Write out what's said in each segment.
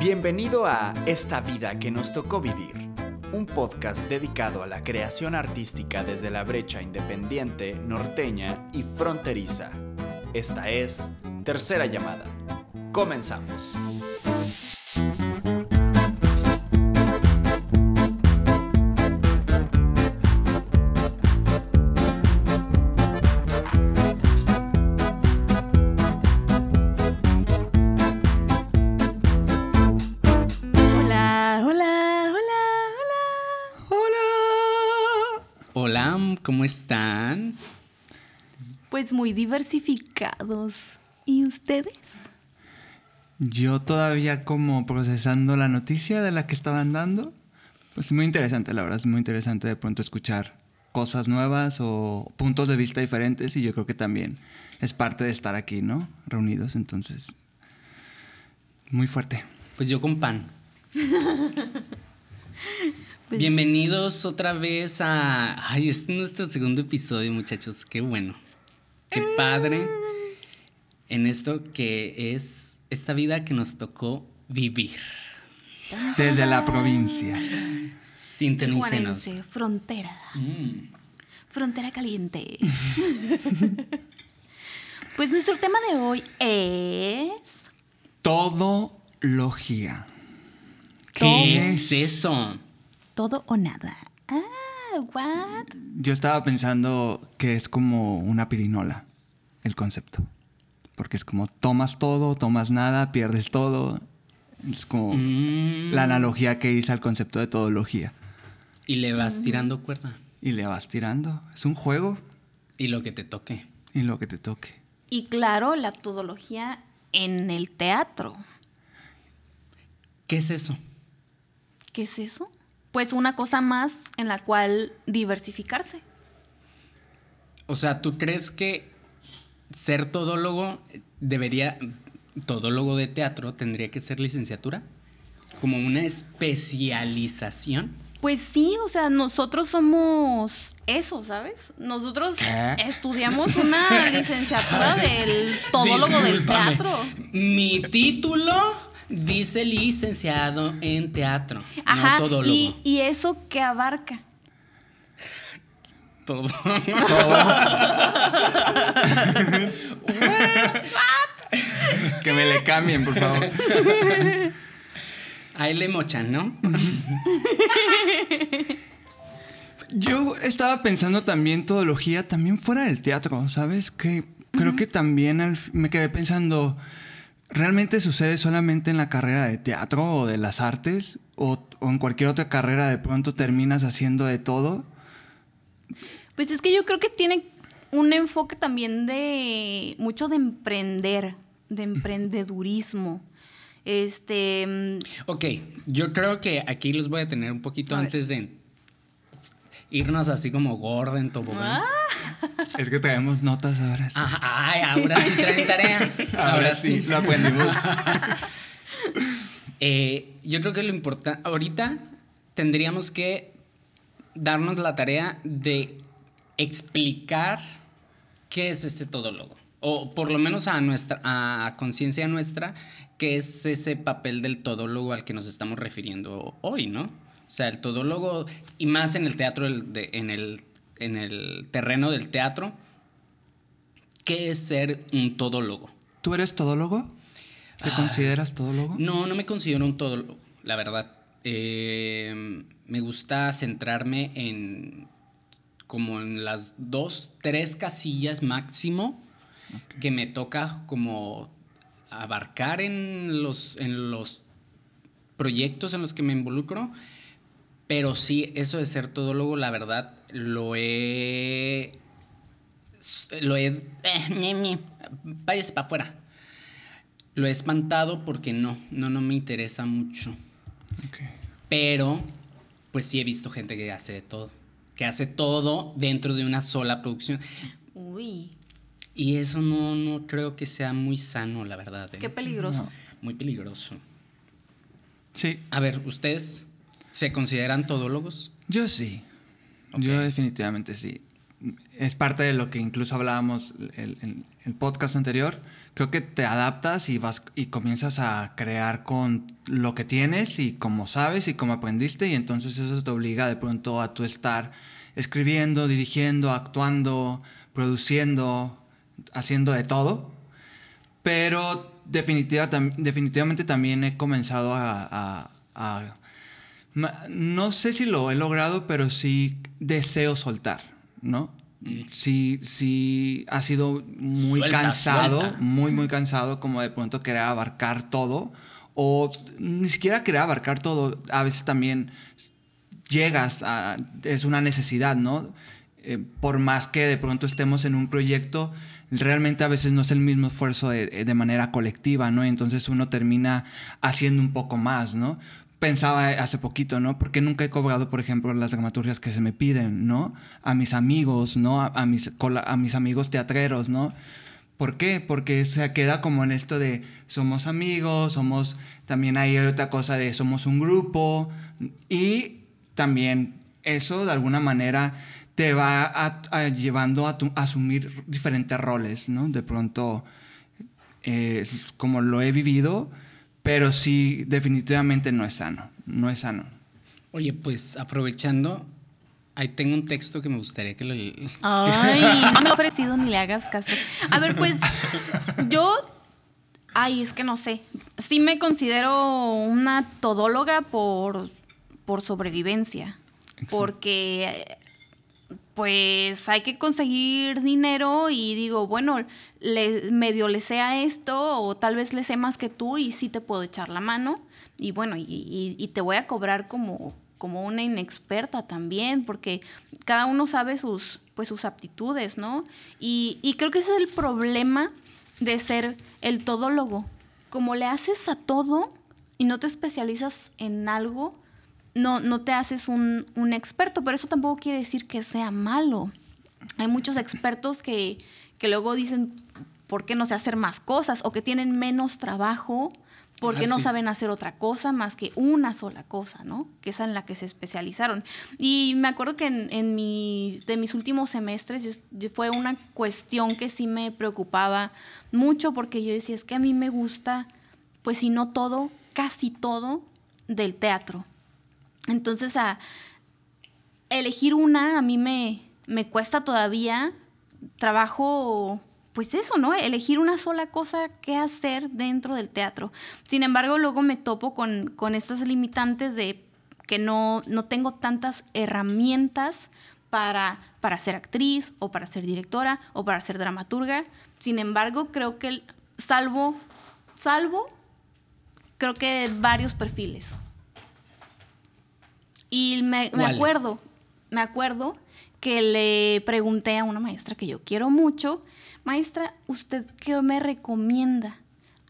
Bienvenido a Esta vida que nos tocó vivir, un podcast dedicado a la creación artística desde la brecha independiente, norteña y fronteriza. Esta es Tercera Llamada. Comenzamos. Están? Pues muy diversificados. ¿Y ustedes? Yo todavía como procesando la noticia de la que estaban dando. Pues muy interesante, la verdad, es muy interesante de pronto escuchar cosas nuevas o puntos de vista diferentes y yo creo que también es parte de estar aquí, ¿no? Reunidos, entonces, muy fuerte. Pues yo con pan. Pues- Bienvenidos otra vez a... Ay, este es nuestro segundo episodio, muchachos. Qué bueno. Qué padre. En esto que es esta vida que nos tocó vivir. Desde la provincia. Sintonícenos. Tijuanense, frontera. Mm. Frontera caliente. pues nuestro tema de hoy es. Todología. ¿Qué es? es eso? Todo o nada. Ah, what? Yo estaba pensando que es como una pirinola, el concepto. Porque es como tomas todo, tomas nada, pierdes todo. Es como Mm. la analogía que hice al concepto de todología. Y le vas tirando cuerda. Y le vas tirando. Es un juego Y lo que te toque. y lo que te toque. Y claro, la todología en el teatro. ¿Qué es eso? ¿Qué es eso? Pues una cosa más en la cual diversificarse. O sea, ¿tú crees que ser todólogo debería, todólogo de teatro, tendría que ser licenciatura? Como una especialización. Pues sí, o sea, nosotros somos eso, ¿sabes? Nosotros ¿Qué? estudiamos una licenciatura del todólogo del Discúlpame. teatro. Mi título dice licenciado en teatro, Ajá, no todólogo. y, y eso que abarca. Todo. Que me le cambien, por favor. Ahí le mochan, ¿no? Yo estaba pensando también todología, también fuera del teatro, ¿sabes? Que creo que también al me quedé pensando, ¿realmente sucede solamente en la carrera de teatro o de las artes? ¿O, o en cualquier otra carrera de pronto terminas haciendo de todo? Pues es que yo creo que tiene un enfoque también de mucho de emprender, de emprendedurismo. Este, mm, Ok, yo creo que aquí los voy a tener un poquito A ver. antes de irnos así como gorda en tobogán. Ah. Es que traemos notas ahora. sí. Ajá, ay, ahora sí traen tarea. Ahora, sí. lo aprendimos. Eh, yo creo que lo importante, ahorita tendríamos que darnos la tarea de explicar qué es ese todólogo. O por lo menos a nuestra, a conciencia nuestra, qué es ese papel del todólogo al que nos estamos refiriendo hoy, ¿no? O sea, el todólogo, y más en el teatro, de- en, el, en el terreno del teatro, ¿qué es ser un todólogo? ¿Tú eres todólogo? ¿Te consideras todólogo? No, no me considero un todólogo, la verdad. Eh, me gusta centrarme en como en las dos, tres casillas máximo que me toca como abarcar en los, en los proyectos en los que me involucro. Pero sí, eso de ser todólogo, la verdad, lo he... Lo he... eh, váyase para afuera. Lo he espantado porque no, no, no me interesa mucho. Pero, pues sí he visto gente que hace de todo. Que hace todo dentro de una sola producción. uy, Y eso no, no creo que sea muy sano, la verdad. ¿eh? qué peligroso. No. Muy peligroso. Sí, A ver, ¿ustedes se consideran todólogos? yo sí. Yo definitivamente sí. es parte de lo que incluso hablábamos en el, podcast anterior. Creo que te adaptas y vas y comienzas a crear con lo que tienes y como sabes y como aprendiste y entonces eso te obliga de pronto a tu estar escribiendo, dirigiendo, actuando, produciendo, haciendo de todo. Pero definitivamente también he comenzado a, No sé si lo he logrado, pero sí deseo soltar, ¿no? Mm. Sí, sí ha sido muy cansado, muy, muy cansado como de pronto querer abarcar todo. O ni siquiera querer abarcar todo. A veces también llegas a... Es una necesidad, ¿no? Eh, por más que de pronto estemos en un proyecto, realmente a veces no es el mismo esfuerzo de, manera colectiva, ¿no? entonces uno termina haciendo un poco más, ¿no? Pensaba hace poquito, ¿no? Porque nunca he cobrado, por ejemplo, las dramaturgias que se me piden, ¿no? A mis amigos, ¿no? A, mis, a mis amigos teatreros, ¿no? ¿Por qué? Porque se queda como en esto de somos amigos, somos, también hay otra cosa de somos un grupo y también eso de alguna manera te va llevando a, asumir diferentes roles, ¿no? De pronto, eh, como lo he vivido, pero sí, definitivamente no es sano, no es sano. Oye, pues aprovechando, ahí tengo un texto que me gustaría que lo... Ay, no me he ofrecido ni le hagas caso. A ver, pues yo... Ay, es que no sé. Sí me considero una todóloga por, por sobrevivencia. Porque pues hay que conseguir dinero y digo, bueno, le, medio le sea esto o tal vez le sé más que tú y sí te puedo echar la mano y bueno, y, te voy a cobrar como, como una inexperta también, porque cada uno sabe sus, pues, sus aptitudes, ¿no? Y, y creo que ese es el problema de ser el todólogo. Como le haces a todo y no te especializas en algo, no, no te haces un, experto, pero eso tampoco quiere decir que sea malo. Hay muchos expertos que, luego dicen, ¿por qué no sé hacer más cosas? O que tienen menos trabajo porque ah, no saben hacer otra cosa más que una sola cosa, ¿no? Que es en la que se especializaron. Y me acuerdo que en, en de mis últimos semestres fue una cuestión que sí me preocupaba mucho porque yo decía, es que a mí me gusta, pues si no todo, casi todo del teatro. Entonces, a elegir una a mí me, me cuesta todavía trabajo, pues eso, ¿no? Elegir una sola cosa que hacer dentro del teatro. Sin embargo, luego me topo con, con estas limitantes de que no, no tengo tantas herramientas para, para ser actriz o para ser directora o para ser dramaturga. Sin embargo, creo que salvo, salvo, creo que varios perfiles. Y me, acuerdo, me acuerdo que le pregunté a una maestra que yo quiero mucho, maestra, ¿usted qué me recomienda?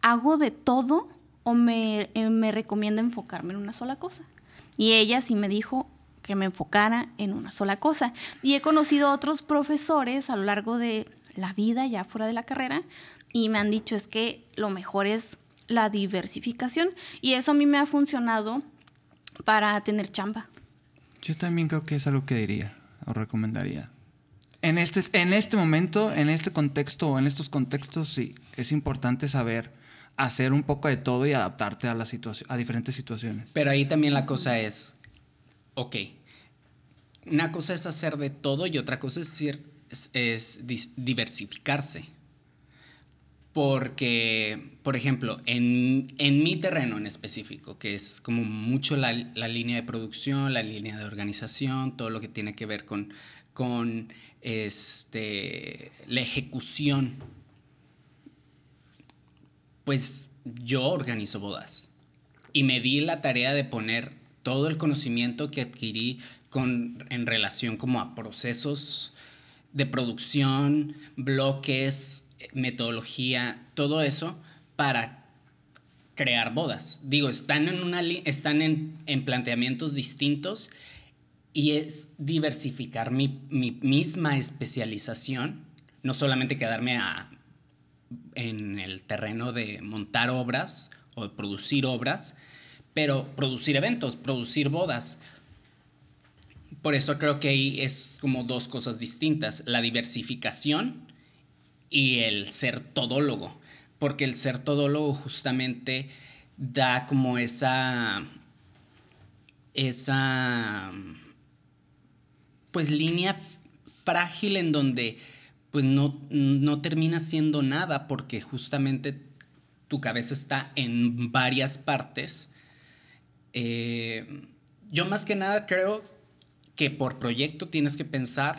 ¿Hago de todo o me, eh, me recomienda enfocarme en una sola cosa? Y ella sí me dijo que me enfocara en una sola cosa. Y he conocido a otros profesores a lo largo de la vida, ya fuera de la carrera, y me han dicho es que lo mejor es la diversificación. Y eso a mí me ha funcionado para tener chamba. Yo también creo que es algo que diría o recomendaría. En este, en este momento, en este contexto o en estos contextos, sí, es importante saber hacer un poco de todo y adaptarte a, la a diferentes situaciones. Pero ahí también la cosa es, ok, una cosa es hacer de todo y otra cosa es, es diversificarse. Porque, por ejemplo, en, mi terreno en específico, que es como mucho la, línea de producción, la línea de organización, todo lo que tiene que ver con, con este, la ejecución, pues yo organizo bodas. Y me di la tarea de poner todo el conocimiento que adquirí con, en relación como a procesos de producción, bloques, metodología, todo eso para crear bodas. Digo, están en, una están en, planteamientos distintos y es diversificar mi, misma especialización, no solamente quedarme en el terreno de montar obras o de producir obras, pero producir eventos, producir bodas. Por eso creo que ahí es como dos cosas distintas, la diversificación y el ser todólogo, porque el ser todólogo justamente da como esa esa pues línea frágil en donde pues no, no termina siendo nada porque justamente tu cabeza está en varias partes. Eh, yo más que nada creo que por proyecto tienes que pensar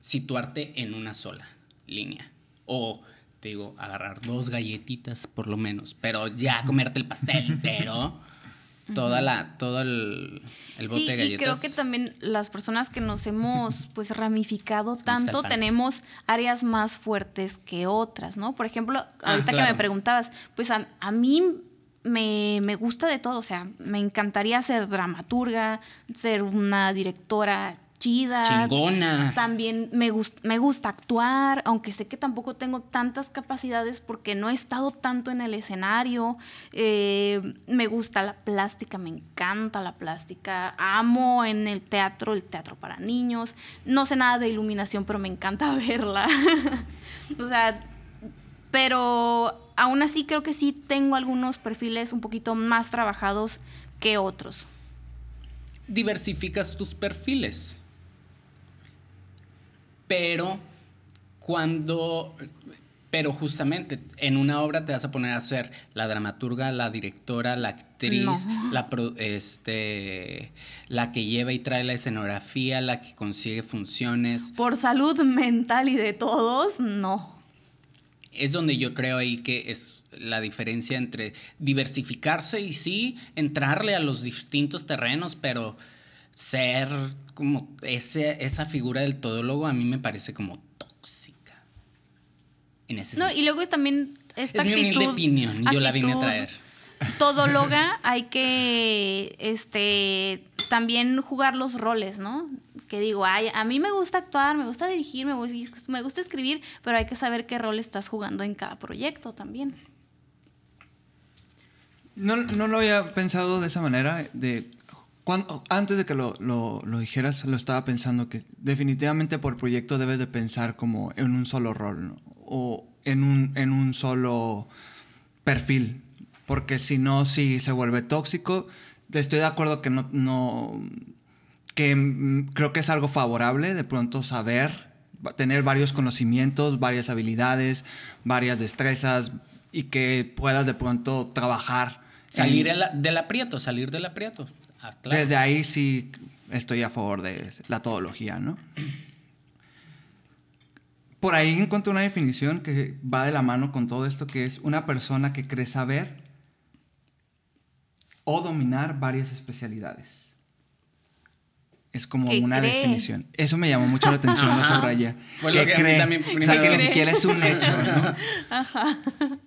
situarte en una sola línea. O, te digo, agarrar dos galletitas por lo menos, pero ya comerte el pastel pero toda la, todo el, el bote sí, de galletas. Y creo que también las personas que nos hemos pues ramificado tanto tenemos áreas más fuertes que otras, ¿no? Por ejemplo, Ah, ahorita que me preguntabas, pues a, a mí me, me gusta de todo, o sea, me encantaría ser dramaturga, ser una directora chida. Chingona. También me, gus- me gusta actuar, aunque sé que tampoco tengo tantas capacidades porque no he estado tanto en el escenario. Eh, me gusta la plástica, me encanta la plástica. Amo en el teatro, el teatro para niños. No sé nada de iluminación, pero me encanta verla. o sea, pero aún así creo que sí tengo algunos perfiles un poquito más trabajados que otros. diversificas tus perfiles. Pero cuando, pero justamente en una obra te vas a poner a ser la dramaturga, la directora, la actriz, No. la, pro- este, la que lleva y trae la escenografía, la que consigue funciones. Por salud mental y de todos, no. Es donde yo creo ahí que es la diferencia entre diversificarse y sí entrarle a los distintos terrenos, pero ser como ese, esa figura del todólogo a mí me parece como tóxica. En ese No, sentido. y luego es también esta Es mi humilde actitud- opinión, yo la vine a actitud traer. Todóloga, hay que este también jugar los roles, ¿no? Que digo, ay, a mí me gusta actuar, me gusta dirigir, me gusta, me gusta escribir, pero hay que saber qué rol estás jugando en cada proyecto también. No, no lo había pensado de esa manera. De, cuando, antes de que lo, lo- lo dijeras, lo estaba pensando que definitivamente por proyecto debes de pensar como en un solo rol ¿no? o en un, en un solo perfil. Porque si no, sí se vuelve tóxico. Estoy de acuerdo que no... no que creo que es algo favorable de pronto saber, tener varios conocimientos, varias habilidades, varias destrezas y que puedas de pronto trabajar. Salir en- de la- del aprieto, salir del aprieto. Ah, claro. Desde ahí sí estoy a favor de la todología, ¿no? Por ahí encontré una definición que va de la mano con todo esto, que es una persona que cree saber o dominar varias especialidades. Es como una cree. definición. Eso me llamó mucho la atención, lo Ajá. subrayé. Fue lo que a mí también o sea, que ni siquiera es un hecho, ¿no?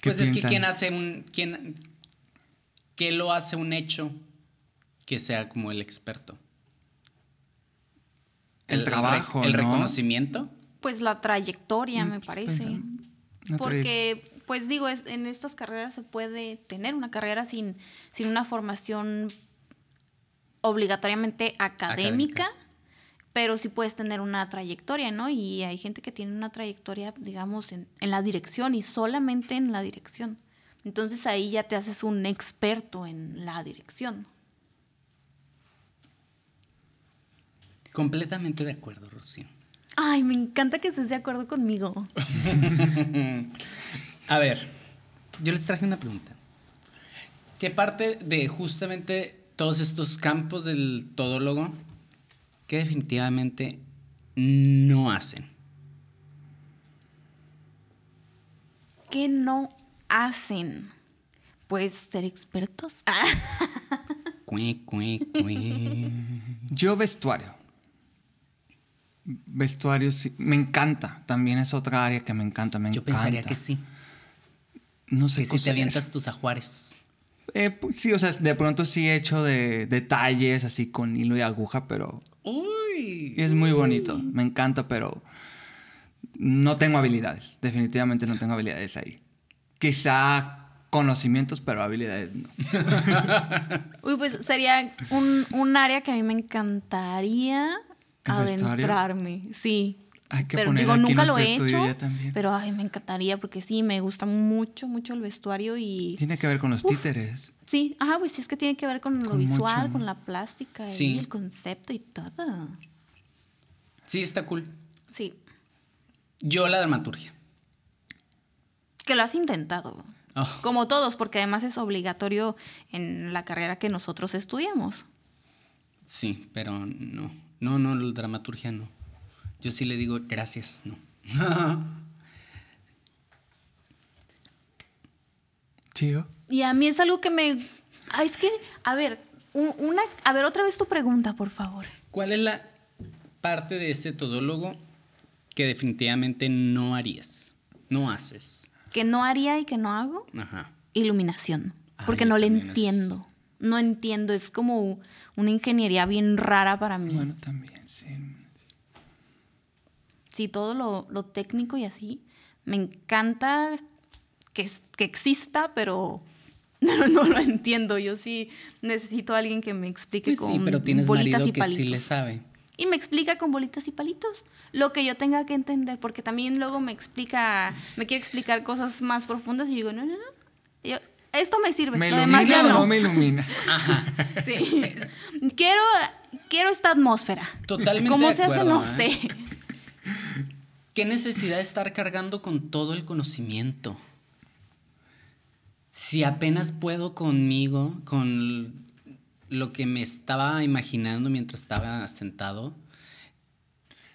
¿Qué Pues es que quién hace un. Quién, ¿Qué lo hace un hecho que sea como el experto? El trabajo, El ¿no? reconocimiento. Pues la trayectoria, me parece. Una Porque, pues digo, es- en estas carreras se puede tener una carrera sin, sin una formación obligatoriamente académica, Académica. pero sí puedes tener una trayectoria, ¿no? Y hay gente que tiene una trayectoria, digamos, en, en la dirección y solamente en la dirección. Entonces ahí ya te haces un experto en la dirección. Completamente de acuerdo, Rocío. Ay, me encanta que estés de acuerdo conmigo. A ver, yo les traje una pregunta. ¿Qué parte de justamente todos estos campos del todólogo que definitivamente no hacen? ¿Qué no hacen? Pues ser expertos. Cue, cue, cue. Yo vestuario. Vestuario sí, me encanta. También es otra área que me encanta, me Yo encanta. pensaría que sí. No sé Que si te avientas tus ajuares. Eh, pues sí, o sea, de pronto sí he hecho de detalles así con hilo y aguja, pero Uy. es muy bonito. Me encanta, pero no tengo habilidades. Definitivamente no tengo habilidades ahí. Quizá conocimientos, pero habilidades no. Uy, pues sería un, un área que a mí me encantaría adentrarme. Sí. Hay que pero poner digo, aquí nunca lo he hecho. ya también. Pero ay, me encantaría porque sí, me gusta mucho, mucho el vestuario y. Tiene que ver con los títeres. Sí, ajá, pues sí, es que tiene que ver con lo visual, mucho. con la plástica Sí. y el concepto y todo. Sí, está cool. Sí. Yo la dramaturgia. Que lo has intentado. Oh, Como todos, porque además es obligatorio en la carrera que nosotros estudiamos. sí, pero no. No, no, la dramaturgia no. Yo sí le digo gracias, no. Chido. Y a mí es algo que me. Es que, a ver, un- una. A ver, otra vez tu pregunta, por favor. ¿Cuál es la parte de ese todólogo que definitivamente no harías? No haces. Que no haría y que no hago. Ajá. Iluminación. Ay, Porque no le es- entiendo. No entiendo. Es como una ingeniería bien rara para mí. Bueno, también, sí. Sí, todo lo, lo técnico y así. Me encanta que, que exista, pero, pero no lo entiendo. Yo sí necesito a alguien que me explique Pues con sí, pero tienes bolitas marido y que sí le sabe. Y me explica con bolitas y palitos lo que yo tenga que entender, porque también luego me explica, me quiere explicar cosas más profundas y yo digo, no, no, no. Yo, esto me sirve, ¿Me ilumina ya o no. no me ilumina? Sí. quiero, quiero esta atmósfera. Totalmente ¿Cómo de se hace? No ¿eh? sé. ¿Qué necesidad de estar cargando con todo el conocimiento? Si apenas puedo conmigo, con lo que me estaba imaginando mientras estaba sentado.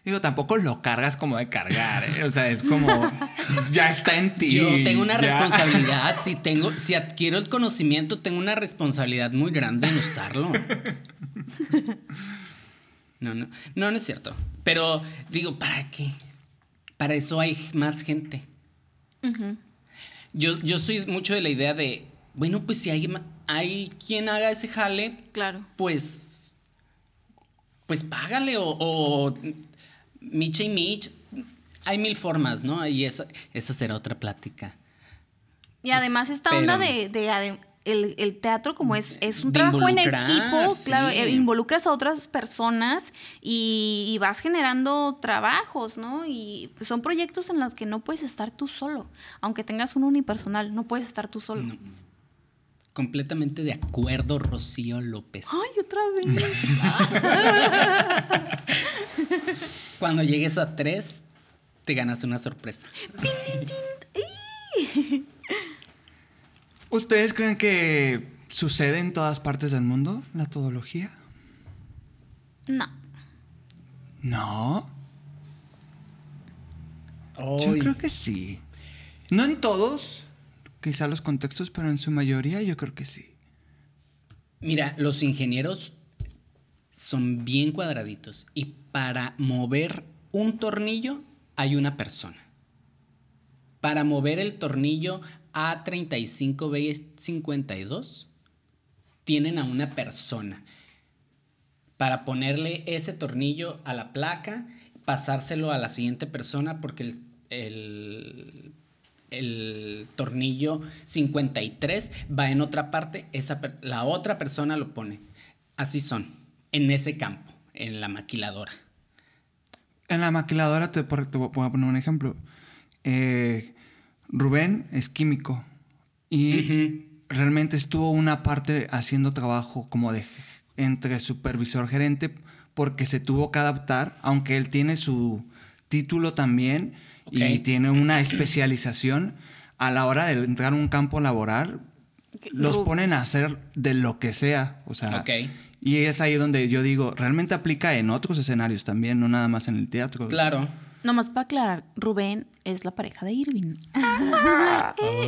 Digo, tampoco lo cargas como de cargar, ¿eh? O sea, es como. ya está en ti. Yo tengo una ya. responsabilidad. Si tengo, si adquiero el conocimiento, tengo una responsabilidad muy grande en usarlo. No, no, no, no es cierto. Pero digo, ¿para qué? Para eso hay más gente. Yo, yo soy mucho de la idea de, bueno, pues si hay, hay quien haga ese jale, Claro. pues, pues págale o, o Micha y Mich. Hay mil formas, ¿no? Y esa, esa será otra plática. Y además esta Pero- onda de, el, el teatro como es, es un trabajo en equipo, sí. claro, eh, involucras a otras personas y, y vas generando trabajos, ¿no? Y son proyectos en los que no puedes estar tú solo, aunque tengas un unipersonal, no puedes estar tú solo. No. Completamente de acuerdo, Rocío López. Ay, otra vez. Cuando llegues a tres, te ganas una sorpresa. ¿Ustedes creen que sucede en todas partes del mundo la todología? No. No. Yo creo que sí. No en todos, quizá los contextos, pero en su mayoría yo creo que sí. Mira, los ingenieros son bien cuadraditos y para mover un tornillo hay una persona. Para mover el tornillo A35B52 tienen a una persona. Para ponerle ese tornillo a la placa, pasárselo a la siguiente persona porque el, el- el tornillo 53 va en otra parte, esa la otra persona lo pone. Así son, en ese campo, en la maquiladora. En la maquiladora te, te voy a poner un ejemplo. Eh, Rubén es químico y realmente estuvo una parte haciendo trabajo como de entre supervisor gerente porque se tuvo que adaptar, aunque él tiene su título también y tiene una especialización a la hora de entrar a un campo laboral los ponen a hacer de lo que sea, o sea, Ok. y es ahí donde yo digo, realmente aplica en otros escenarios también, no nada más en el teatro. Claro. Nomás para aclarar, Rubén es la pareja de Irving.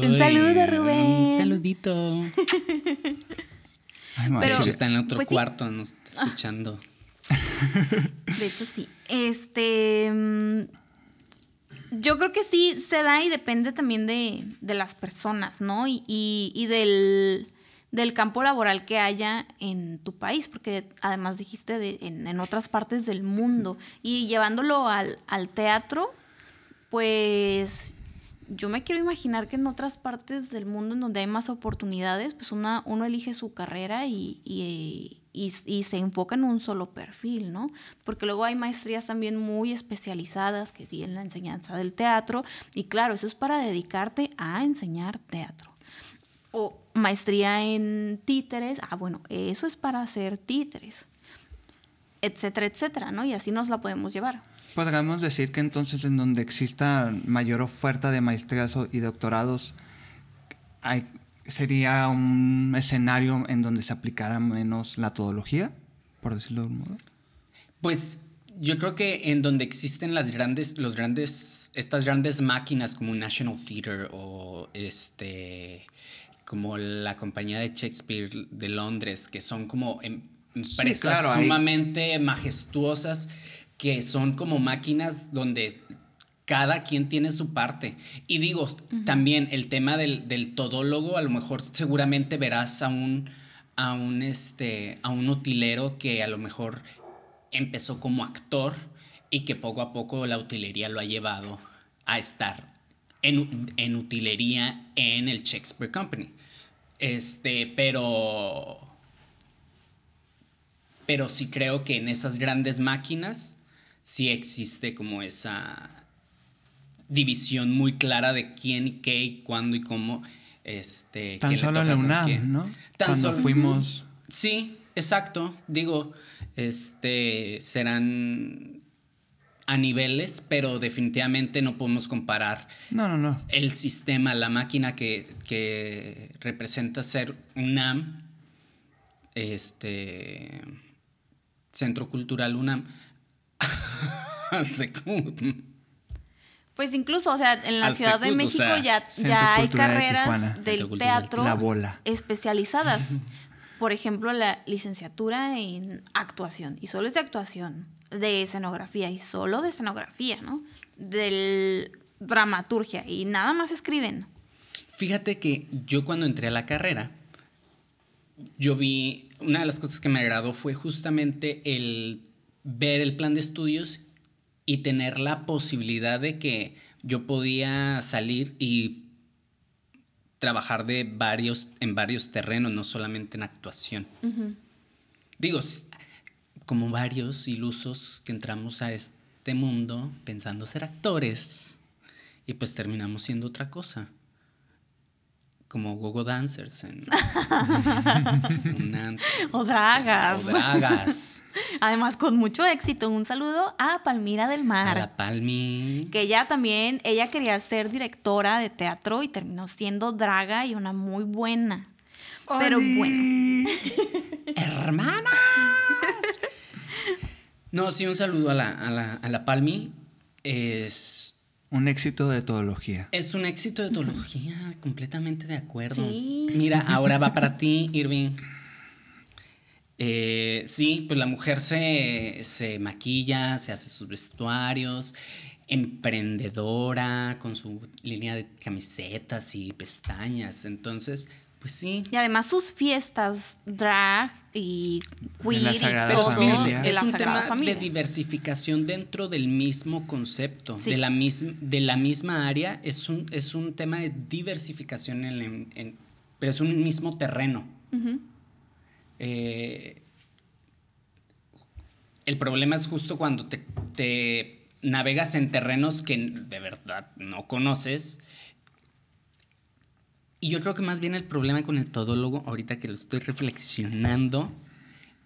un saludo, Rubén. Un saludito. Ay, Pero- De hecho, Marichu. está en otro pues sí. cuarto, nos está escuchando. De hecho, sí. Este. Yo creo que sí se da y depende también de, de las personas, ¿no? Y, y- y del, del campo laboral que haya en tu país, porque además dijiste de, en, en otras partes del mundo. Y llevándolo al, al teatro, pues yo me quiero imaginar que en otras partes del mundo en donde hay más oportunidades, pues una, uno elige su carrera y, y, y, se enfoca en un solo perfil, ¿no? Porque luego hay maestrías también muy especializadas que siguen la enseñanza del teatro y claro, eso es para dedicarte a enseñar teatro. O maestría en títeres, ah, bueno, eso es para hacer títeres, etcétera, etcétera, ¿no? Y así nos la podemos llevar. Podríamos decir que entonces en donde exista mayor oferta de maestrías y doctorados, sería un escenario en donde se aplicara menos la todología, por decirlo de un modo. Pues yo creo que en donde existen las grandes, los grandes, estas grandes máquinas como National Theatre o este, como la compañía de Shakespeare de Londres, que son como em, empresas sumamente majestuosas que son como máquinas donde cada quien tiene su parte. Y digo, también el tema del, todólogo, a lo mejor seguramente verás a un, a un, este, a un utilero que a lo mejor empezó como actor y que poco a poco la utilería lo ha llevado a estar en, en utilería en el Shakespeare Company. Este, pero... Pero sí creo que en esas grandes máquinas sí existe como esa división muy clara de quién y qué y cuándo y cómo. Este, Tan solo en la UNAM, ¿no? Cuando fuimos. Sí, exacto. Digo, este serán a niveles, pero definitivamente no podemos comparar no, no, no. el sistema, la máquina que, que representa ser UNAM, este Centro Cultural UNAM, Pues incluso, o sea, en la Ciudad de México ya, ya hay carreras del teatro especializadas. Por ejemplo, la licenciatura en actuación, y solo es de actuación, de escenografía, y solo de escenografía, ¿no? Del dramaturgia, y nada más escriben. Fíjate que yo cuando entré a la carrera, yo vi, una de las cosas que me agradó fue justamente el ver el plan de estudios y tener la posibilidad de que yo podía salir y trabajar de varios, en varios terrenos, no solamente en actuación. Digo, como varios ilusos que entramos a este mundo pensando ser actores y pues terminamos siendo otra cosa como gogo dancers en o dragas. O dragas. Además, con mucho éxito. Un saludo a Palmira del Mar. A la Palmi. Que ella también, ella quería ser directora de teatro y terminó siendo draga y una muy buena. Pero bueno. Hermanas. No, sí, un saludo a la, a la, a la Palmi. Es un éxito de etología. Es un éxito de etología, completamente de acuerdo. Mira, ahora va para ti, Irving. Eh, sí, pues la mujer se, se maquilla, se hace sus vestuarios, emprendedora, con su línea de camisetas y pestañas. Entonces, pues sí. Y además sus fiestas drag y queer y es un tema de diversificación dentro del mismo concepto, de, la de la misma área. Es un, es un tema de diversificación, en, pero es un mismo terreno. Eh, el problema es justo cuando te, te navegas en terrenos que de verdad no conoces y yo creo que más bien el problema con el todólogo, ahorita que lo estoy reflexionando,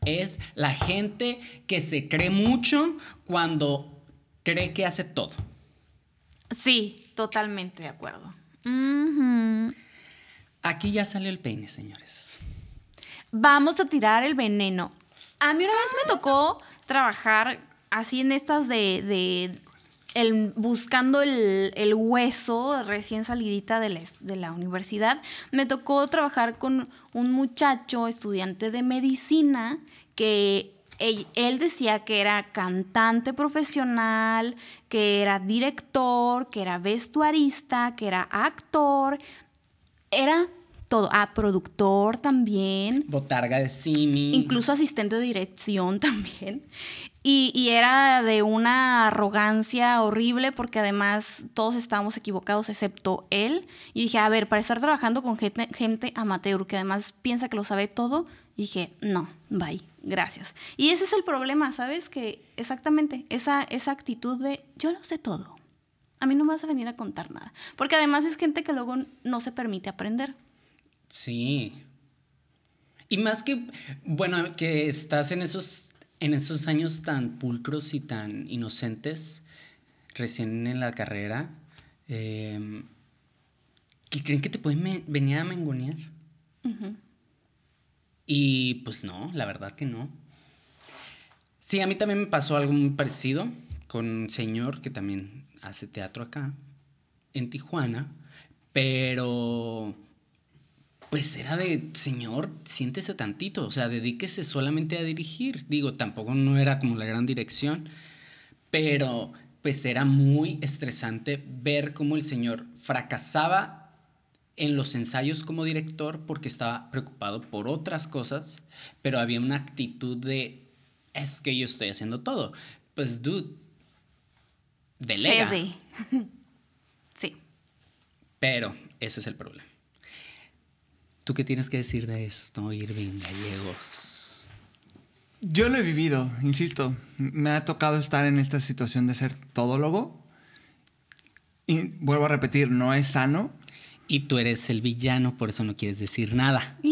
es la gente que se cree mucho cuando cree que hace todo. Sí, totalmente de acuerdo. Aquí ya salió el peine, señores. Vamos a tirar el veneno. A mí una vez me tocó trabajar así en estas de el, buscando el, hueso recién salidita de la, universidad, me tocó trabajar con un muchacho estudiante de medicina que él, él, decía que era cantante profesional, que era director, que era vestuarista, que era actor. Era todo. Ah, productor también. Botarga de cine. Incluso asistente de dirección también. Y, era de una arrogancia horrible porque además todos estábamos equivocados excepto él. Y dije, a ver, para estar trabajando con gente, gente amateur que además piensa que lo sabe todo, dije, no, bye, gracias. Y ese es el problema, ¿sabes? Que exactamente esa, esa actitud de yo lo sé todo. A mí no me vas a venir a contar nada. Porque además es gente que luego no se permite aprender. Sí. Y más que, bueno, que estás en esos, en esos años tan pulcros y tan inocentes, recién en la carrera, eh, que creen que te pueden venir a mengonear. Y pues no, la verdad que no. Sí, a mí también me pasó algo muy parecido con un señor que también hace teatro acá, en Tijuana, pero pues era de, señor, siéntese tantito, o sea, dedíquese solamente a dirigir. Digo, tampoco no era como la gran dirección, pero pues era muy estresante ver cómo el señor fracasaba en los ensayos como director porque estaba preocupado por otras cosas, pero había una actitud de, es que yo estoy haciendo todo. Pues, dude, delega. Cede. sí. Pero ese es el problema. ¿Tú qué tienes que decir de esto, Irving Gallegos? Yo lo he vivido, insisto. Me ha tocado estar en esta situación de ser todólogo. Y vuelvo a repetir, no es sano. Y tú eres el villano, por eso no quieres decir nada.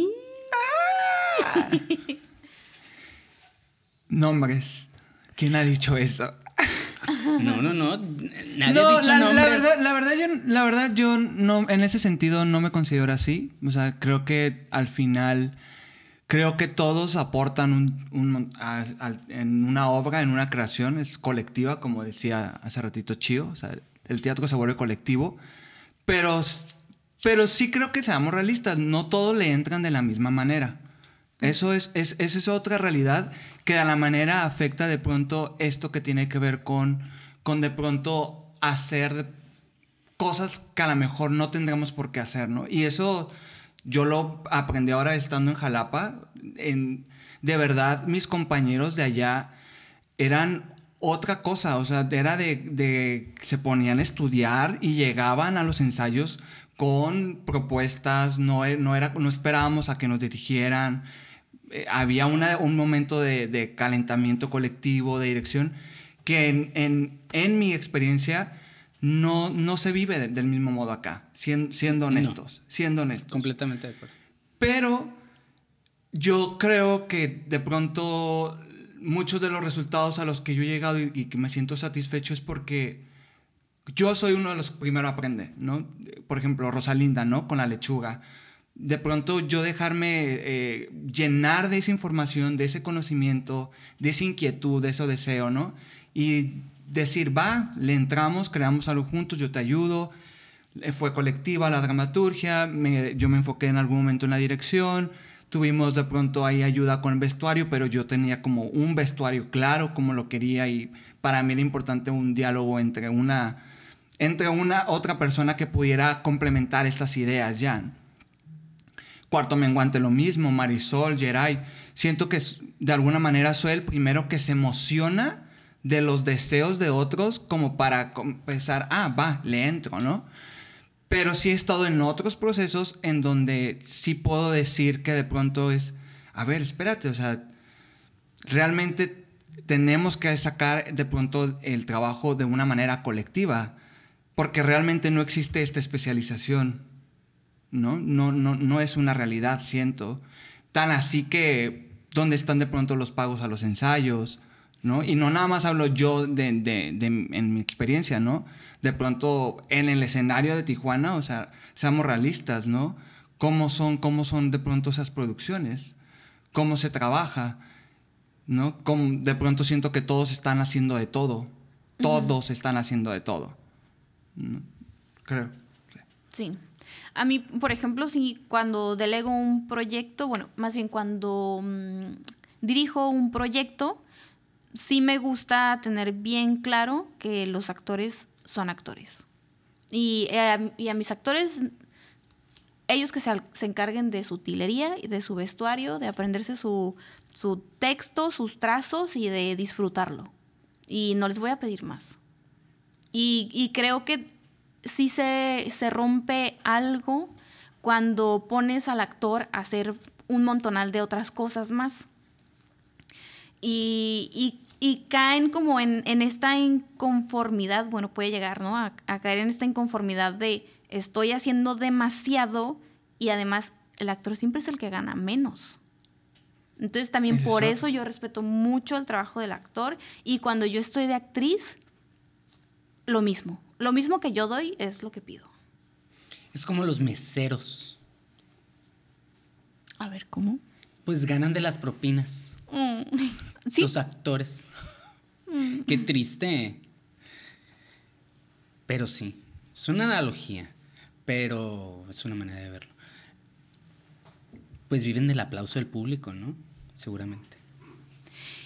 Nombres. ¿Quién ha dicho eso? No, no, no. Nadie ha dicho la, nombres. La verdad, la verdad, yo, la verdad, yo no, en ese sentido no me considero así. O sea, creo que al final, creo que todos aportan un, un, a, a, en una obra, en una creación, es colectiva, como decía hace ratito Chío. O sea, el teatro se vuelve colectivo. Pero, pero sí creo que seamos realistas. No todos le entran de la misma manera. Eso es, es, esa es otra realidad que a la manera afecta de pronto esto que tiene que ver con, con de pronto hacer cosas que a lo mejor no tendríamos por qué hacer, ¿no? Y eso yo lo aprendí ahora estando en Jalapa. En, de verdad, mis compañeros de allá eran otra cosa, o sea, era de, de se ponían a estudiar y llegaban a los ensayos con propuestas, no, era, no esperábamos a que nos dirigieran, eh, había una, un momento de, calentamiento colectivo, de dirección, que en, en, en mi experiencia no, no se vive de, del mismo modo acá, siendo, siendo honestos, no. siendo honestos. Completamente de acuerdo. Pero yo creo que de pronto muchos de los resultados a los que yo he llegado y, y que me siento satisfecho es porque yo soy uno de los que primero aprende, ¿no? Por ejemplo, Rosalinda, ¿no? Con la lechuga de pronto yo dejarme eh, llenar de esa información, de ese conocimiento, de esa inquietud, de ese deseo, ¿no? Y decir, va, le entramos, creamos algo juntos, yo te ayudo. Fue colectiva la dramaturgia, me, yo me enfoqué en algún momento en la dirección, tuvimos de pronto ahí ayuda con el vestuario, pero yo tenía como un vestuario claro como lo quería y para mí era importante un diálogo entre una, entre una otra persona que pudiera complementar estas ideas ya. Cuarto Menguante lo mismo, Marisol, Geray. Siento que de alguna manera soy el primero que se emociona de los deseos de otros como para pensar, ah, va, le entro, ¿no? Pero sí he estado en otros procesos en donde sí puedo decir que de pronto es, a ver, espérate, o sea, realmente tenemos que sacar de pronto el trabajo de una manera colectiva, porque realmente no existe esta especialización. ¿no? No, no, no es una realidad, siento. Tan así que, ¿dónde están de pronto los pagos a los ensayos? ¿No? Y no nada más hablo yo de, de, de, en mi experiencia, ¿no? De pronto en el escenario de Tijuana, o sea, seamos realistas, ¿no? ¿Cómo son, cómo son de pronto esas producciones? ¿Cómo se trabaja? ¿No? Como de pronto siento que todos están haciendo de todo. Todos uh -huh. están haciendo de todo. ¿no? Creo. Sí. A mí, por ejemplo, si cuando delego un proyecto, bueno, más bien cuando mmm, dirijo un proyecto, sí me gusta tener bien claro que los actores son actores. Y, eh, a mis actores ellos que se, se encarguen de su utilería y de su vestuario, de aprenderse su, su texto, sus trazos y de disfrutarlo. Y no les voy a pedir más. Y, y creo que sí se, se rompe algo cuando pones al actor a hacer un montonal de otras cosas más. Y- y caen como en, en esta inconformidad, bueno, puede llegar, ¿no? A, a caer en esta inconformidad de estoy haciendo demasiado y además el actor siempre es el que gana menos. Entonces también por eso yo respeto mucho el trabajo del actor y cuando yo estoy de actriz, lo mismo. Lo mismo que yo doy es lo que pido. Es como los meseros. A ver, ¿cómo? Pues ganan de las propinas. Mm, Sí, Los actores. Qué triste. Pero sí, es una analogía, pero es una manera de verlo. Pues viven del aplauso del público, ¿no? Seguramente.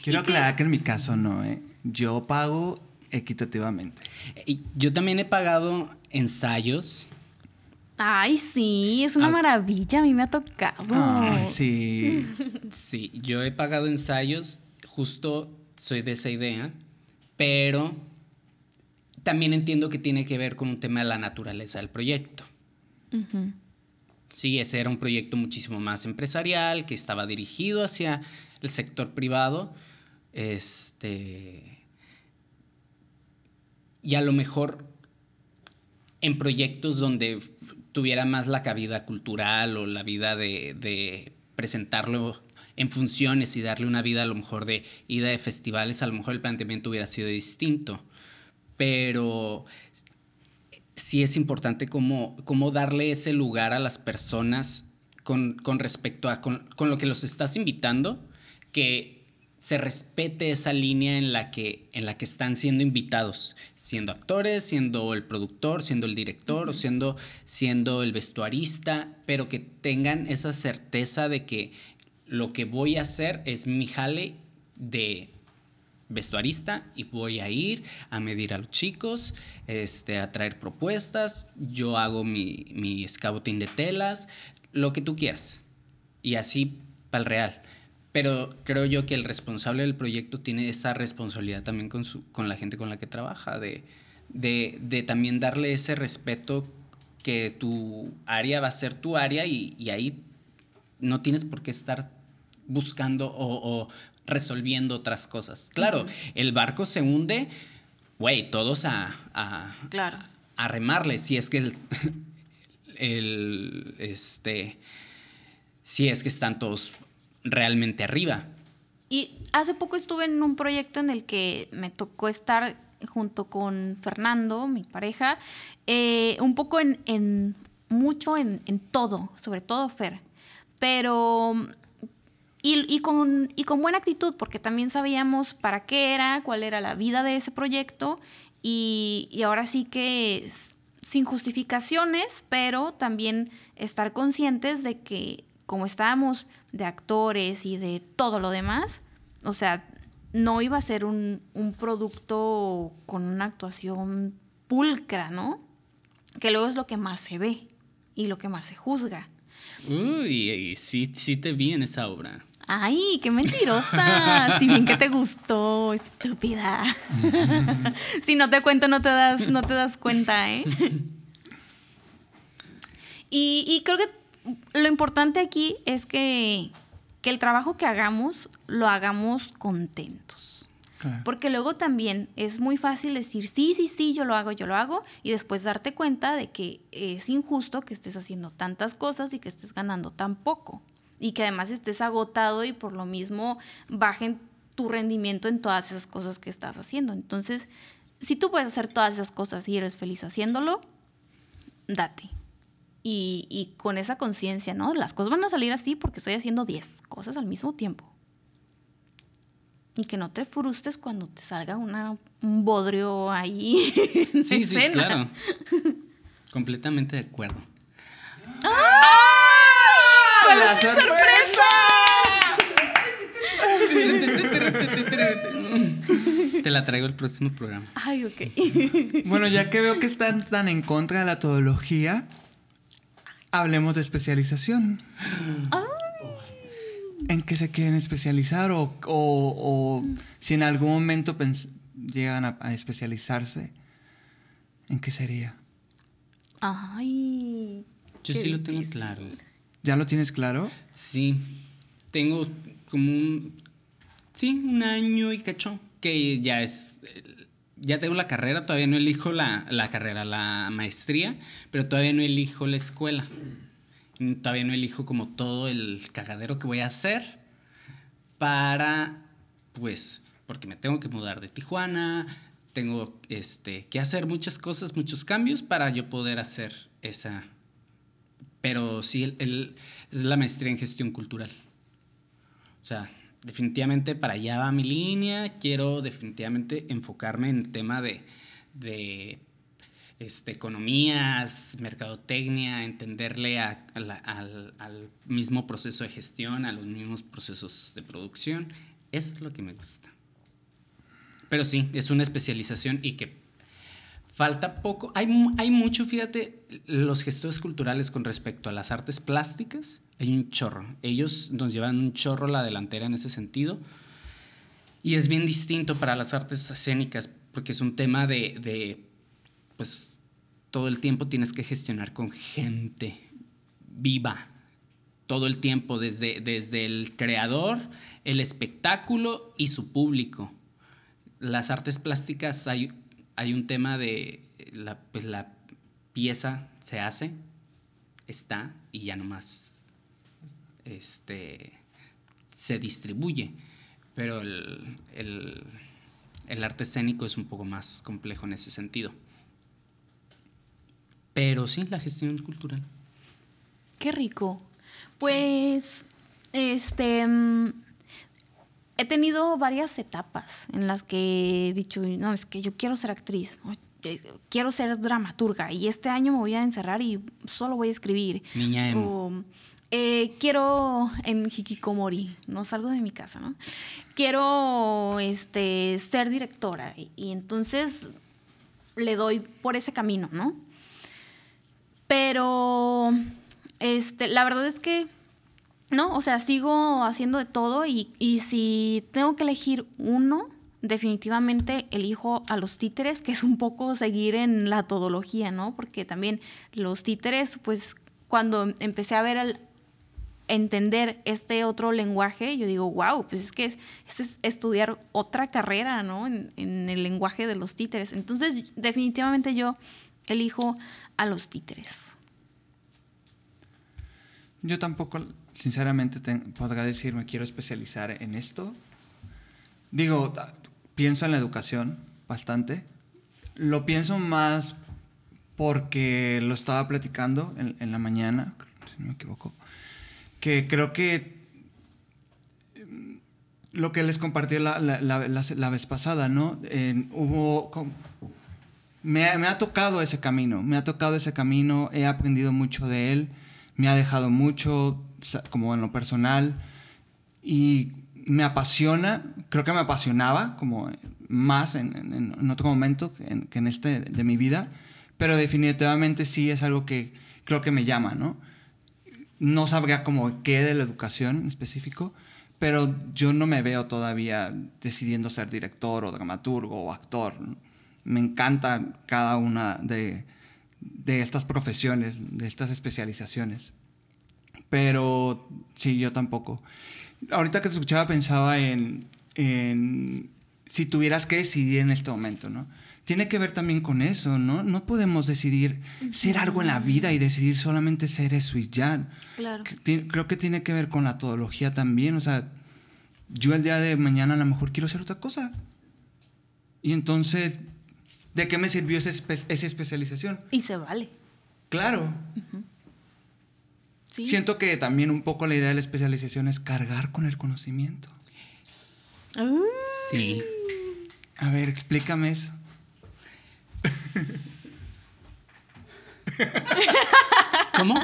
Quiero aclarar que en mi caso no, ¿eh? Yo pago equitativamente. Y yo también he pagado ensayos. Ay, sí, es una maravilla, a mí me ha tocado. Ay, sí. Sí, yo he pagado ensayos, justo soy de esa idea, pero también entiendo que tiene que ver con un tema de la naturaleza del proyecto. Sí, ese era un proyecto muchísimo más empresarial, que estaba dirigido hacia el sector privado. Este. Y a lo mejor en proyectos donde tuviera más la cabida cultural o la vida de, de presentarlo en funciones y darle una vida a lo mejor de ida de festivales, a lo mejor el planteamiento hubiera sido distinto. Pero sí es importante cómo, darle ese lugar a las personas con, con respecto a con, con lo que los estás invitando, que se respete esa línea en la, que, en la que están siendo invitados, siendo actores, siendo el productor, siendo el director o siendo, siendo el vestuarista, pero que tengan esa certeza de que lo que voy a hacer es mi jale de vestuarista y voy a ir a medir a los chicos, este, a traer propuestas, yo hago mi, mi scouting de telas, lo que tú quieras. Y así para el real. Pero creo yo que el responsable del proyecto tiene esa responsabilidad también con, su, con la gente con la que trabaja, de, de, de también darle ese respeto que tu área va a ser tu área y, y ahí no tienes por qué estar buscando o, o resolviendo otras cosas. Claro, el barco se hunde, güey, todos a, a, Claro. a remarle, si es que el, el, este, si es que están todos realmente arriba. Y hace poco estuve en un proyecto en el que me tocó estar junto con Fernando, mi pareja, eh, un poco en, en mucho en, en todo, sobre todo Fer. Pero y, y con, y con buena actitud, porque también sabíamos para qué era, cuál era la vida de ese proyecto, y, y ahora sí que sin justificaciones, pero también estar conscientes de que como estábamos de actores y de todo lo demás, o sea, no iba a ser un, un producto con una actuación pulcra, ¿no? Que luego es lo que más se ve y lo que más se juzga. Uy, sí, sí te vi en esa obra. Ay, qué mentirosa. si bien que te gustó, estúpida. si no te cuento, no te das, no te das cuenta, ¿eh? y, y creo que lo importante aquí es que, que el trabajo que hagamos lo hagamos contentos. Claro. Porque luego también es muy fácil decir, sí, sí, sí, yo lo hago, yo lo hago, y después darte cuenta de que es injusto que estés haciendo tantas cosas y que estés ganando tan poco. Y que además estés agotado y por lo mismo bajen tu rendimiento en todas esas cosas que estás haciendo. Entonces, si tú puedes hacer todas esas cosas y eres feliz haciéndolo, date. Y, y con esa conciencia, ¿no? Las cosas van a salir así porque estoy haciendo 10 cosas al mismo tiempo. Y que no te frustres cuando te salga una, un bodrio ahí. en Sí, sí, escena. claro. Completamente de acuerdo. ¡La sorpresa! Te la traigo el próximo programa. Ay, ok. Bueno, ya que veo que están tan en contra de la todología, Hablemos de especialización. ¿En qué se quieren especializar? O, o- o si en algún momento pens- llegan a, a especializarse, ¿en qué sería? Ay. Yo sí lo tengo difícil. claro. ¿Ya lo tienes claro? Sí, tengo como un, sí, un año y cacho, que ya es, ya tengo la carrera, todavía no elijo la, la carrera, la maestría, pero todavía no elijo la escuela. Todavía no elijo como todo el cagadero que voy a hacer para, pues, porque me tengo que mudar de Tijuana, tengo este, que hacer muchas cosas, muchos cambios para yo poder hacer esa, pero sí, el, el- es la maestría en gestión cultural. O sea, definitivamente para allá va mi línea. Quiero definitivamente enfocarme en el tema de, de este, economías, mercadotecnia, entenderle al, mismo proceso de gestión, a los mismos procesos de producción. Es lo que me gusta. Pero sí, es una especialización y que Falta poco. Hay, hay mucho, fíjate, los gestores culturales con respecto a las artes plásticas, hay un chorro. Ellos nos llevan un chorro la delantera en ese sentido. Y es bien distinto para las artes escénicas, porque es un tema de, pues, todo el tiempo tienes que gestionar con gente viva. Todo el tiempo, desde, desde el creador, el espectáculo y su público las artes plásticas hay, hay un tema de la, pues la pieza se hace, está y ya nomás este, se distribuye. Pero el, el- el arte escénico es un poco más complejo en ese sentido. Pero sí, la gestión cultural. Qué rico. Pues, este, he tenido varias etapas en las que he dicho, no, es que yo quiero ser actriz, eh, quiero ser dramaturga y este año me voy a encerrar y solo voy a escribir. Niña emo. O, eh, quiero en Hikikomori, no salgo de mi casa, ¿no? Quiero este, ser directora y, entonces le doy por ese camino, ¿no? Pero este, la verdad es que no, o sea, sigo haciendo de todo y, y si tengo que elegir uno, definitivamente elijo a los títeres, que es un poco seguir en la todología, ¿no? Porque también los títeres, pues cuando empecé a ver el entender este otro lenguaje, yo digo, wow, pues es que es, es estudiar otra carrera, ¿no? En, el lenguaje de los títeres. Entonces, definitivamente yo elijo a los títeres. Yo tampoco, sinceramente, te- podría decir me quiero especializar en esto. Digo, pienso en la educación bastante. Lo pienso más porque lo estaba platicando en la mañana, si no me equivoco, que creo que mm, lo que les compartí la, la- la- la- vez pasada, ¿no? En- hubo... me, me ha tocado ese camino, me ha tocado ese camino, he aprendido mucho de él, me ha dejado mucho, como en lo personal, y me apasiona, creo que me apasionaba como más en, en- en otro momento que en, que en este de mi vida, pero definitivamente sí es algo que creo que me llama, ¿no? No sabría como qué de la educación en específico, pero yo no me veo todavía decidiendo ser director o dramaturgo o actor. Me encanta cada una de, de estas profesiones, de estas especializaciones. Pero sí, yo tampoco. Ahorita que te escuchaba pensaba en, en si tuvieras que decidir en este momento, ¿no? Tiene que ver también con eso, ¿no? No podemos decidir ser algo en la vida y decidir solamente ser eso y ya. Claro. Creo que tiene que ver con la todología también. O sea, yo el día de mañana a lo mejor quiero hacer otra cosa. Y entonces, ¿de qué me sirvió esa, espe- esa especialización? Y se vale. Claro. Sí. Siento que también un poco la idea de la especialización es cargar con el conocimiento. Sí. A ver, explícame eso. ¿Cómo?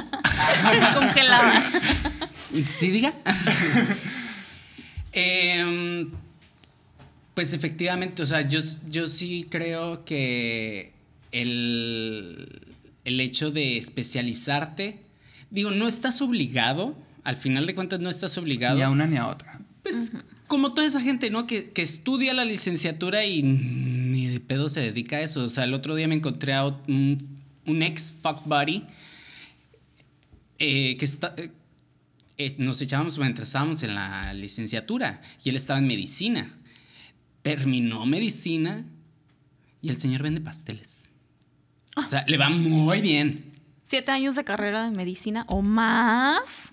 congelada. ¿Sí diga? Em, pues efectivamente, o sea, yo, yo sí creo que el, el hecho de especializarte Digo, no estás obligado, al final de cuentas no estás obligado. Ni a una ni a otra. Pues, como toda esa gente, ¿no? Que, que estudia la licenciatura y ni de pedo se dedica a eso. O sea, el otro día me encontré a un, un ex fuck buddy eh, que está, eh, eh, nos echábamos mientras estábamos en la licenciatura y él estaba en medicina. Terminó medicina y el señor vende pasteles. O sea, le va muy bien. Siete años de carrera de medicina o más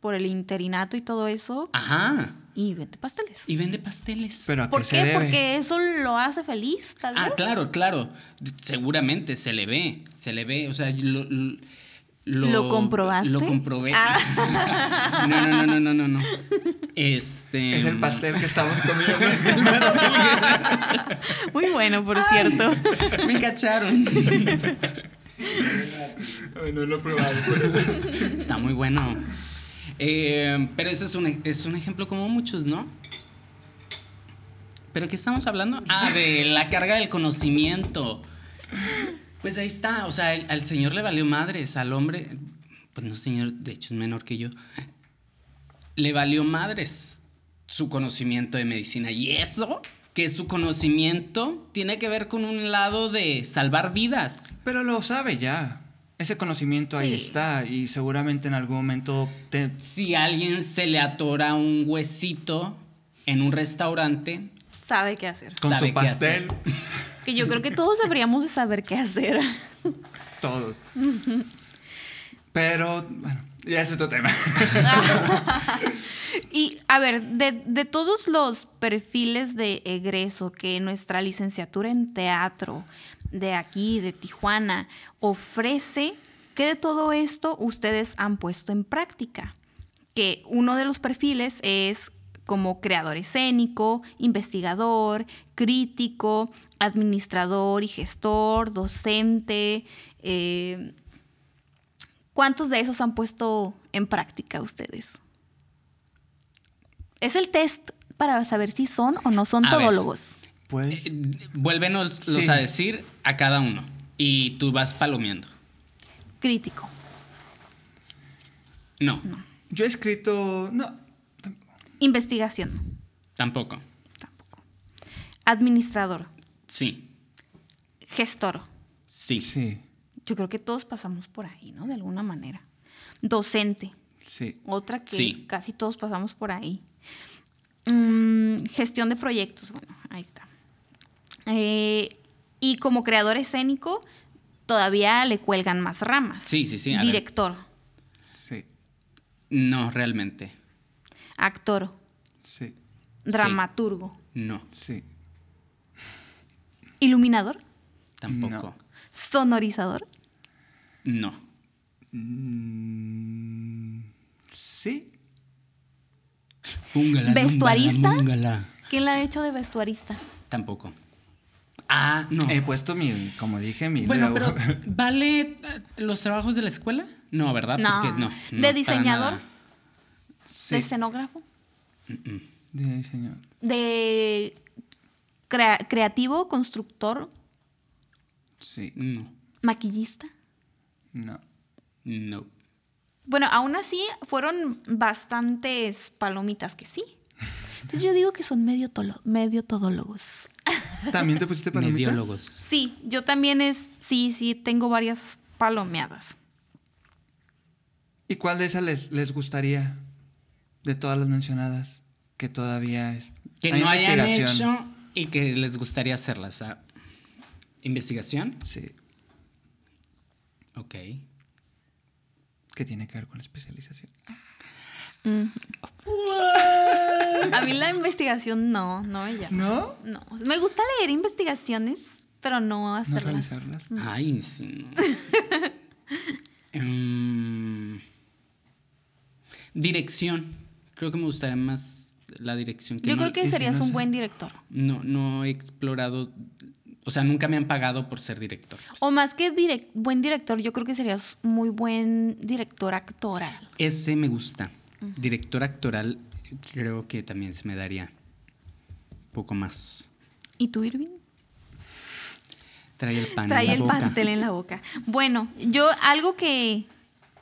por el interinato y todo eso. Ajá. Y vende pasteles. Y vende pasteles. Pero ¿a ¿Por qué se qué? debe? Porque eso lo hace feliz, tal vez. Ah, claro, claro. Seguramente se le ve. Se le ve. O sea, lo. lo ¿Lo comprobaste? Lo comprobé. Ah. No, no, no, no, no, no, no. Este. Es el pastel que estamos comiendo. Muy bueno, por cierto. Me cacharon. Ay, no lo he probado. Está muy bueno. Eh, pero ese es un, es un ejemplo como muchos, ¿no? ¿Pero qué estamos hablando? Ah, de la carga del conocimiento. Pues ahí está, o sea, al señor le valió madres, al hombre, pues no señor, de hecho es menor que yo, le valió madres su conocimiento de medicina. Y eso, que su conocimiento tiene que ver con un lado de salvar vidas. Pero lo sabe ya. Ese conocimiento ahí está y seguramente en algún momento te... Si a alguien se le atora un huesito en un restaurante, Sabe qué hacer. con Sabe su qué hacer. pastel, Que yo creo que todos deberíamos de saber qué hacer. todos. Pero, bueno, ya es otro tema. Y a ver, de, de todos los perfiles de egreso que nuestra licenciatura en teatro de aquí, de Tijuana, ofrece, ¿qué de todo esto ustedes han puesto en práctica? Que uno de los perfiles es como creador escénico, investigador, crítico, administrador y gestor, docente. eh, ¿Cuántos de esos han puesto en práctica ustedes? Es el test para saber si son o no son A ver. Pues, eh, vuélvenos los Sí. a decir a cada uno. Y tú vas palomeando. Crítico. No, yo he escrito... No, Investigación. tampoco. Tampoco. Administrador. Sí, Gestor. sí. sí, Yo creo que todos pasamos por ahí, ¿no? De alguna manera. Docente. sí. Otra que Sí. casi todos pasamos por ahí. Mm, gestión de proyectos. Bueno, ahí está. Eh, y como creador escénico, todavía le cuelgan más ramas. Sí, sí, sí. Director. Sí, No, realmente. Actor. sí, Dramaturgo. No, sí. Iluminador. tampoco. Sonorizador. No. Mm, sí. ¿Vestuarista? ¿Quién la ha hecho de vestuarista? Tampoco. Ah, no. He puesto mi, como dije, mi... bueno, pero ¿vale eh, los trabajos de la escuela? No, ¿verdad? No. Porque no. ¿De no, diseñador? sí, ¿De escenógrafo? sí, señor. ¿De crea- creativo, constructor, Sí, No. maquillista? no. No. Bueno, aún así fueron bastantes palomitas que sí. Entonces yo digo que son medio, medio todólogos. ¿También te pusiste para Mediólogos. Sí, yo también es, sí, sí, tengo varias palomeadas. ¿Y cuál de esas les, les gustaría de todas las mencionadas que todavía es? Que Hay no hayan investigación. hecho y que les gustaría hacerlas. ah. ¿Investigación? Sí, Ok. que tiene que ver con la especialización. A mí la investigación no, no ella. ¿No? No, me gusta leer investigaciones, pero no No hacerlas. realizarlas. Ay, sí. Em, dirección. Creo que me gustaría más la dirección. Yo no- creo que serías no un buen director. No, no he explorado. O sea, nunca me han pagado por ser director. O más que direc- buen director, yo creo que serías muy buen director actoral. Ese me gusta. Director actoral, creo que también se me daría un poco más. ¿Y tú, Irving? Trae el pan. en Trae la el boca. pastel en la boca. Bueno, yo algo que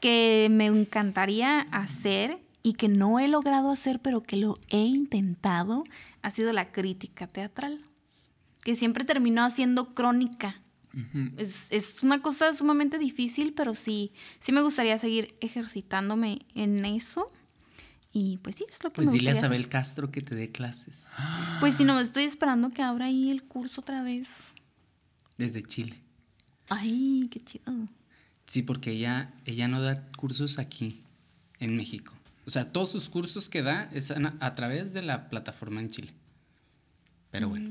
que me encantaría hacer y que no he logrado hacer, pero que lo he intentado, ha sido la crítica teatral. Que siempre terminó haciendo crónica. es, es una cosa sumamente difícil, pero sí, sí me gustaría seguir ejercitándome en eso. Y pues sí, es lo que Pues me dile a Isabel Castro que te dé clases. Pues sí, no, estoy esperando que abra ahí el curso otra vez. desde Chile. Ay, qué chido. Sí, porque ella, ella no da cursos aquí, en México. O sea, todos sus cursos que da es a, a través de la plataforma en Chile. Pero bueno,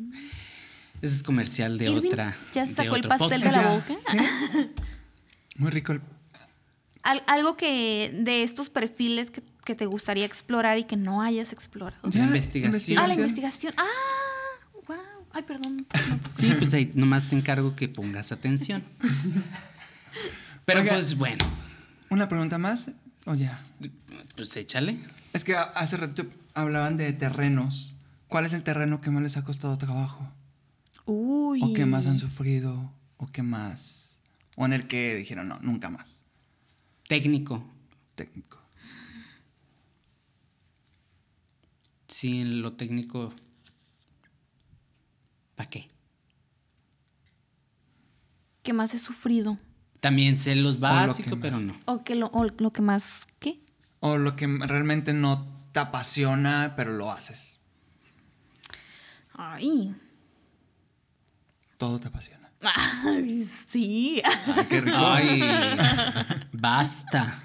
ese es comercial de Mm. Irving, otra. ¿Ya de sacó el pastel de la boca? Muy rico el... Al- algo que de estos perfiles que, que te gustaría explorar y que no hayas explorado. La investigación. Ah, la investigación. Ah, wow. Ay, perdón. Sí, pues ahí nomás te encargo que pongas atención. Pero Oiga. pues bueno, Una pregunta más, o ya. pues échale. Es que hace rato hablaban de terrenos. ¿Cuál es el terreno que más les ha costado trabajo? Uy. ¿O qué más han sufrido? ¿O qué más? ¿O en el que dijeron, no, nunca más? Técnico. Técnico. Sí, en lo técnico. ¿Para qué? ¿Qué más he sufrido? También sé los básicos, pero no. ¿O, que lo, o lo que más qué? O lo que realmente no te apasiona, pero lo haces. Ay. Todo te apasiona. Ay, sí. Ay, qué rico. Ay, basta.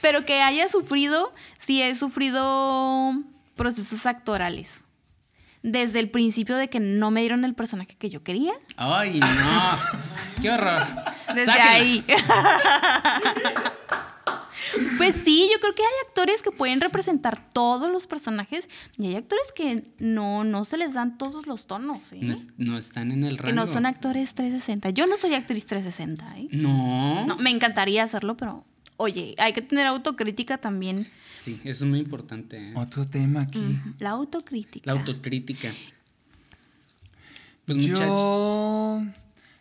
Pero que haya sufrido, sí he sufrido procesos actorales. Desde el principio de que no me dieron el personaje que yo quería. Ay, no. Qué horror. Desde Sáquenla. ahí. Pues sí, yo creo que hay actores que pueden representar todos los personajes y hay actores que no, no se les dan todos los tonos. ¿eh? No, es- no están en el rango. que no son actores 360. Yo no soy actriz 360. ¿eh? No. No, me encantaría hacerlo, pero oye, hay que tener autocrítica también. Sí, eso es muy importante. ¿eh? Otro tema aquí. La autocrítica. La autocrítica. Pues muchachos. Yo...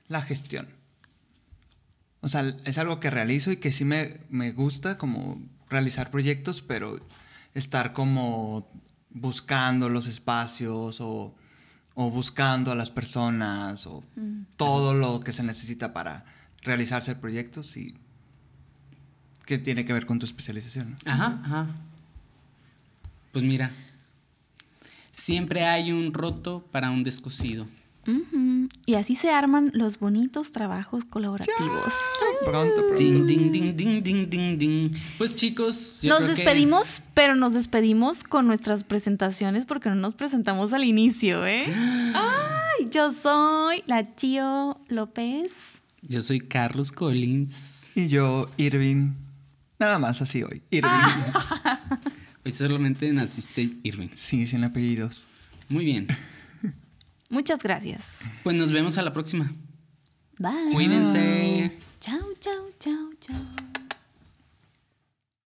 La gestión. O sea, es algo que realizo y que sí me, me gusta como realizar proyectos, pero estar como buscando los espacios o, o buscando a las personas o todo lo que se necesita para realizarse el proyecto, sí. Que tiene que ver con tu especialización. ¿no? Ajá, ajá. Pues mira. Siempre hay un roto para un descosido. Ujú. Y así se arman los bonitos trabajos colaborativos. Pronto, pronto. Ding, ding, ding, ding, ding, ding, ding. Pues chicos, yo Nos creo que- despedimos, pero nos despedimos con nuestras presentaciones porque no nos presentamos al inicio, ¿eh? Ay, yo soy la Chio López. Yo soy Carlos Collins. Y yo, Irving. Nada más así hoy. Irving. Hoy solamente naciste Irving. Sí, sin apellidos. Muy bien. Muchas gracias. Pues nos vemos a la próxima. Bye. Cuídense. Chao, chao, chao, chao.